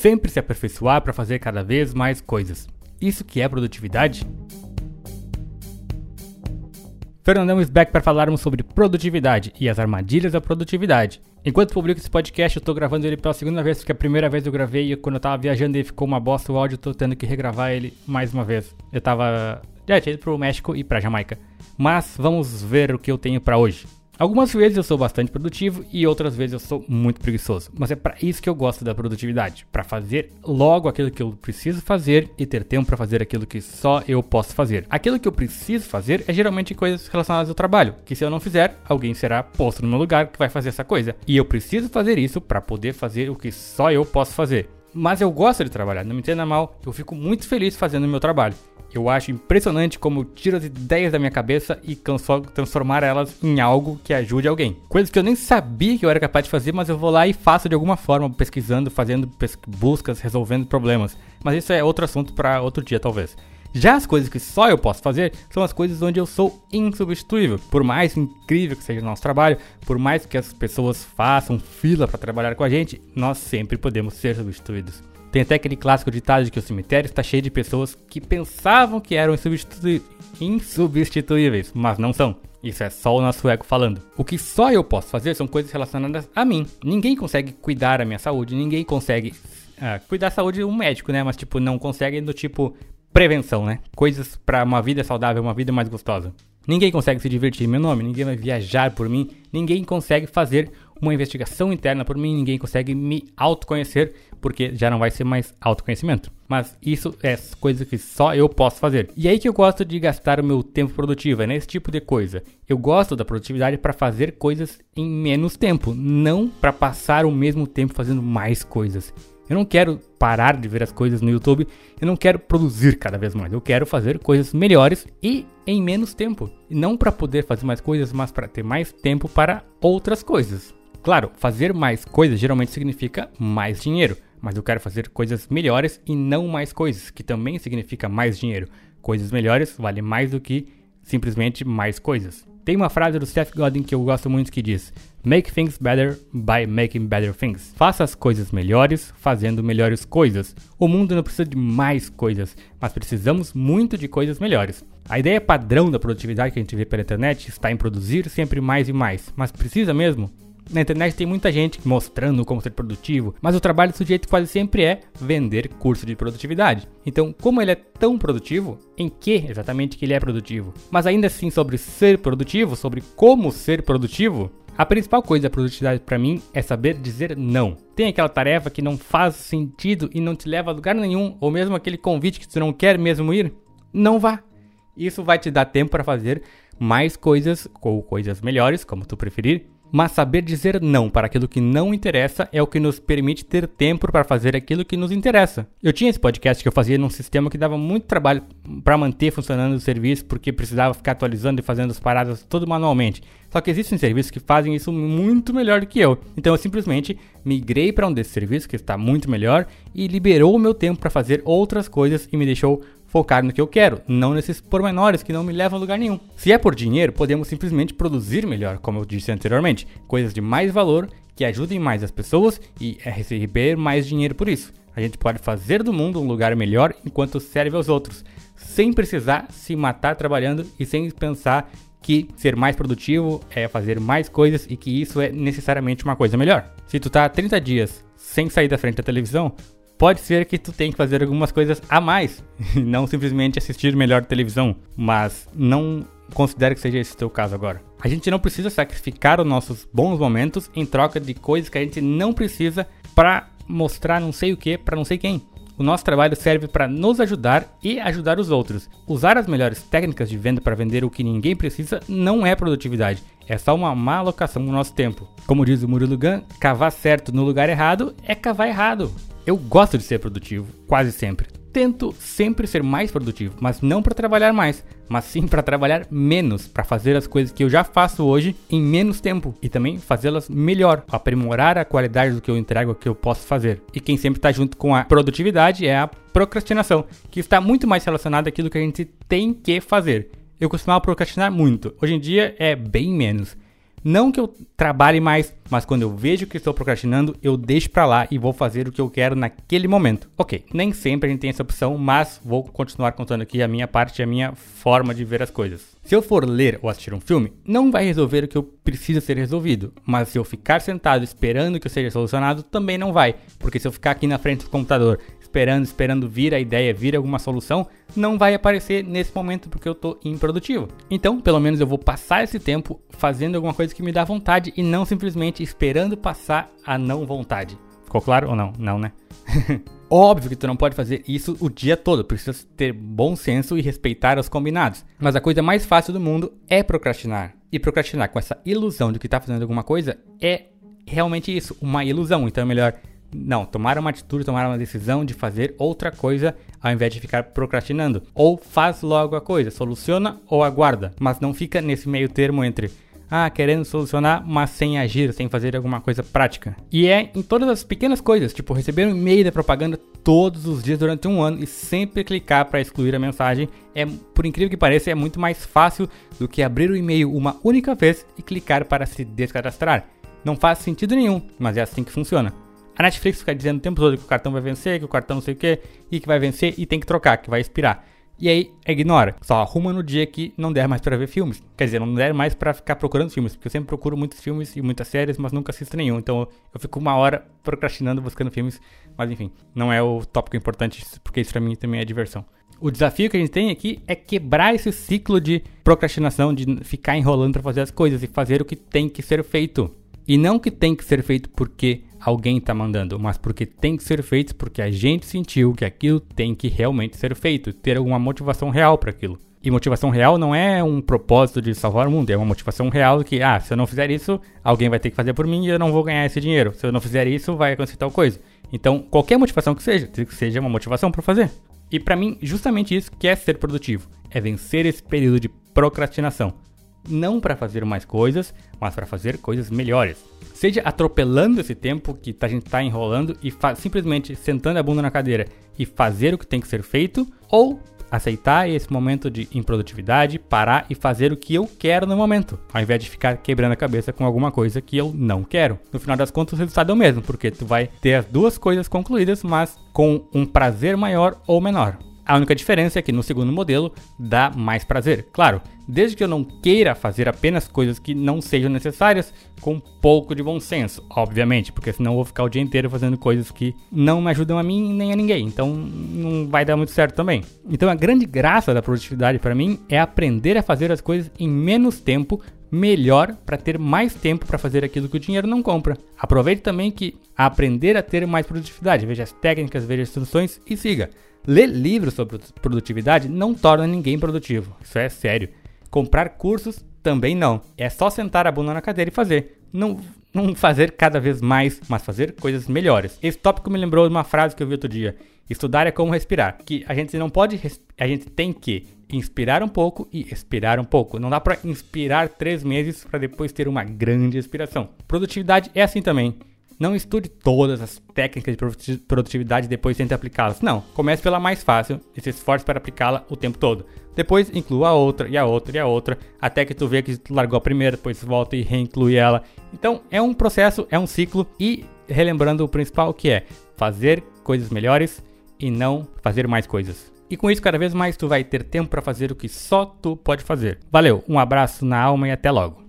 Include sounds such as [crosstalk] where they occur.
sempre se aperfeiçoar para fazer cada vez mais coisas. Isso que é produtividade? Fernandão is back para falarmos sobre produtividade e as armadilhas da produtividade. Enquanto publico esse podcast, eu tô gravando ele pela segunda vez, porque a primeira vez eu gravei e quando eu tava viajando ele ficou uma bosta o áudio, tô tendo que regravar ele mais uma vez. Eu tava. Já tinha ido pro México e pra Jamaica. Mas vamos ver o que eu tenho para hoje. Algumas vezes eu sou bastante produtivo e outras vezes eu sou muito preguiçoso, mas é para isso que eu gosto da produtividade, para fazer logo aquilo que eu preciso fazer e ter tempo para fazer aquilo que só eu posso fazer. Aquilo que eu preciso fazer é geralmente coisas relacionadas ao trabalho, que se eu não fizer, alguém será posto no meu lugar que vai fazer essa coisa. E eu preciso fazer isso para poder fazer o que só eu posso fazer. Mas eu gosto de trabalhar, não me entenda mal, eu fico muito feliz fazendo o meu trabalho. Eu acho impressionante como tiro as ideias da minha cabeça e transformar elas em algo que ajude alguém. Coisas que eu nem sabia que eu era capaz de fazer, mas eu vou lá e faço de alguma forma, pesquisando, fazendo buscas, resolvendo problemas. Mas isso é outro assunto para outro dia, talvez. Já as coisas que só eu posso fazer são as coisas onde eu sou insubstituível. Por mais incrível que seja o nosso trabalho, por mais que as pessoas façam fila para trabalhar com a gente, nós sempre podemos ser substituídos. Tem até aquele clássico ditado de que o cemitério está cheio de pessoas que pensavam que eram insubstituíveis, mas não são. Isso é só o nosso ego falando. O que só eu posso fazer são coisas relacionadas a mim. Ninguém consegue cuidar da minha saúde, ninguém consegue uh, cuidar da saúde um médico, né? Mas tipo, não consegue do tipo prevenção, né? Coisas para uma vida saudável, uma vida mais gostosa. Ninguém consegue se divertir em meu nome, ninguém vai viajar por mim, ninguém consegue fazer uma investigação interna por mim, ninguém consegue me autoconhecer, porque já não vai ser mais autoconhecimento. Mas isso é coisa que só eu posso fazer. E aí que eu gosto de gastar o meu tempo produtivo, é nesse tipo de coisa. Eu gosto da produtividade para fazer coisas em menos tempo, não para passar o mesmo tempo fazendo mais coisas. Eu não quero parar de ver as coisas no YouTube, eu não quero produzir cada vez mais. Eu quero fazer coisas melhores e em menos tempo. Não para poder fazer mais coisas, mas para ter mais tempo para outras coisas. Claro, fazer mais coisas geralmente significa mais dinheiro, mas eu quero fazer coisas melhores e não mais coisas, que também significa mais dinheiro. Coisas melhores vale mais do que simplesmente mais coisas. Tem uma frase do Seth Godin que eu gosto muito que diz: Make things better by making better things. Faça as coisas melhores fazendo melhores coisas. O mundo não precisa de mais coisas, mas precisamos muito de coisas melhores. A ideia padrão da produtividade que a gente vê pela internet está em produzir sempre mais e mais, mas precisa mesmo? Na internet tem muita gente mostrando como ser produtivo, mas o trabalho do sujeito quase sempre é vender curso de produtividade. Então, como ele é tão produtivo, em que exatamente que ele é produtivo? Mas ainda assim sobre ser produtivo, sobre como ser produtivo, a principal coisa da produtividade para mim é saber dizer não. Tem aquela tarefa que não faz sentido e não te leva a lugar nenhum, ou mesmo aquele convite que tu não quer mesmo ir? Não vá. Isso vai te dar tempo para fazer mais coisas ou coisas melhores, como tu preferir, mas saber dizer não para aquilo que não interessa é o que nos permite ter tempo para fazer aquilo que nos interessa. Eu tinha esse podcast que eu fazia num sistema que dava muito trabalho para manter funcionando o serviço, porque precisava ficar atualizando e fazendo as paradas tudo manualmente. Só que existem serviços que fazem isso muito melhor do que eu. Então eu simplesmente migrei para um desses serviços que está muito melhor e liberou o meu tempo para fazer outras coisas e me deixou focar no que eu quero, não nesses pormenores que não me levam a lugar nenhum. Se é por dinheiro, podemos simplesmente produzir melhor, como eu disse anteriormente, coisas de mais valor que ajudem mais as pessoas e receber mais dinheiro por isso. A gente pode fazer do mundo um lugar melhor enquanto serve aos outros, sem precisar se matar trabalhando e sem pensar que ser mais produtivo é fazer mais coisas e que isso é necessariamente uma coisa melhor. Se tu tá 30 dias sem sair da frente da televisão, pode ser que tu tenha que fazer algumas coisas a mais, [laughs] não simplesmente assistir melhor televisão, mas não considere que seja esse o teu caso agora. A gente não precisa sacrificar os nossos bons momentos em troca de coisas que a gente não precisa para mostrar não sei o que para não sei quem. O nosso trabalho serve para nos ajudar e ajudar os outros. Usar as melhores técnicas de venda para vender o que ninguém precisa não é produtividade, é só uma má alocação do nosso tempo. Como diz o Murilo Gun, cavar certo no lugar errado é cavar errado. Eu gosto de ser produtivo, quase sempre. Tento sempre ser mais produtivo, mas não para trabalhar mais, mas sim para trabalhar menos, para fazer as coisas que eu já faço hoje em menos tempo e também fazê-las melhor, aprimorar a qualidade do que eu entrego, que eu posso fazer. E quem sempre está junto com a produtividade é a procrastinação, que está muito mais relacionada àquilo que a gente tem que fazer. Eu costumava procrastinar muito, hoje em dia é bem menos. Não que eu trabalhe mais, mas quando eu vejo que estou procrastinando, eu deixo para lá e vou fazer o que eu quero naquele momento. Ok, nem sempre a gente tem essa opção, mas vou continuar contando aqui a minha parte, a minha forma de ver as coisas. Se eu for ler ou assistir um filme, não vai resolver o que eu preciso ser resolvido, mas se eu ficar sentado esperando que eu seja solucionado, também não vai, porque se eu ficar aqui na frente do computador esperando, esperando vir a ideia, vir alguma solução, não vai aparecer nesse momento porque eu estou improdutivo. Então, pelo menos eu vou passar esse tempo fazendo alguma coisa que me dá vontade e não simplesmente esperando passar a não vontade. Ficou claro ou não? Não, né? [laughs] Óbvio que tu não pode fazer isso o dia todo, precisa ter bom senso e respeitar os combinados. Mas a coisa mais fácil do mundo é procrastinar. E procrastinar com essa ilusão de que está fazendo alguma coisa é realmente isso, uma ilusão. Então é melhor não, tomar uma atitude, tomar uma decisão de fazer outra coisa ao invés de ficar procrastinando. Ou faz logo a coisa, soluciona ou aguarda, mas não fica nesse meio termo entre ah, querendo solucionar, mas sem agir, sem fazer alguma coisa prática. E é em todas as pequenas coisas, tipo receber um e-mail da propaganda todos os dias durante um ano e sempre clicar para excluir a mensagem, é, por incrível que pareça, é muito mais fácil do que abrir o e-mail uma única vez e clicar para se descadastrar. Não faz sentido nenhum, mas é assim que funciona. A Netflix fica dizendo o tempo todo que o cartão vai vencer, que o cartão não sei o que, e que vai vencer e tem que trocar, que vai expirar. E aí, ignora. Só arruma no dia que não der mais para ver filmes. Quer dizer, não der mais para ficar procurando filmes. Porque eu sempre procuro muitos filmes e muitas séries, mas nunca assisto nenhum. Então eu fico uma hora procrastinando, buscando filmes. Mas enfim, não é o tópico importante, porque isso pra mim também é diversão. O desafio que a gente tem aqui é quebrar esse ciclo de procrastinação, de ficar enrolando para fazer as coisas e fazer o que tem que ser feito. E não que tem que ser feito porque alguém está mandando, mas porque tem que ser feito porque a gente sentiu que aquilo tem que realmente ser feito, ter alguma motivação real para aquilo. E motivação real não é um propósito de salvar o mundo, é uma motivação real que, ah, se eu não fizer isso, alguém vai ter que fazer por mim e eu não vou ganhar esse dinheiro. Se eu não fizer isso, vai acontecer tal coisa. Então, qualquer motivação que seja, que seja uma motivação para fazer. E para mim, justamente isso que é ser produtivo, é vencer esse período de procrastinação não para fazer mais coisas, mas para fazer coisas melhores. Seja atropelando esse tempo que a gente está enrolando e simplesmente sentando a bunda na cadeira e fazer o que tem que ser feito, ou aceitar esse momento de improdutividade, parar e fazer o que eu quero no momento, ao invés de ficar quebrando a cabeça com alguma coisa que eu não quero. No final das contas, o resultado é o mesmo, porque tu vai ter as duas coisas concluídas, mas com um prazer maior ou menor. A única diferença é que no segundo modelo dá mais prazer. Claro, desde que eu não queira fazer apenas coisas que não sejam necessárias, com pouco de bom senso, obviamente, porque senão eu vou ficar o dia inteiro fazendo coisas que não me ajudam a mim nem a ninguém. Então não vai dar muito certo também. Então a grande graça da produtividade para mim é aprender a fazer as coisas em menos tempo melhor para ter mais tempo para fazer aquilo que o dinheiro não compra. Aproveite também que aprender a ter mais produtividade, veja as técnicas, veja as instruções e siga. Ler livros sobre produtividade não torna ninguém produtivo. Isso é sério. Comprar cursos também não. É só sentar a bunda na cadeira e fazer. Não, não fazer cada vez mais, mas fazer coisas melhores. Esse tópico me lembrou de uma frase que eu vi outro dia. Estudar é como respirar. Que a gente não pode, a gente tem que inspirar um pouco e expirar um pouco. Não dá para inspirar três meses para depois ter uma grande expiração. Produtividade é assim também. Não estude todas as técnicas de produtividade e depois tente aplicá-las. Não, comece pela mais fácil e se esforce para aplicá-la o tempo todo. Depois inclua a outra e a outra e a outra, até que tu vê que tu largou a primeira, depois volta e reinclui ela. Então é um processo, é um ciclo e relembrando o principal que é fazer coisas melhores e não fazer mais coisas. E com isso, cada vez mais tu vai ter tempo para fazer o que só tu pode fazer. Valeu, um abraço na alma e até logo.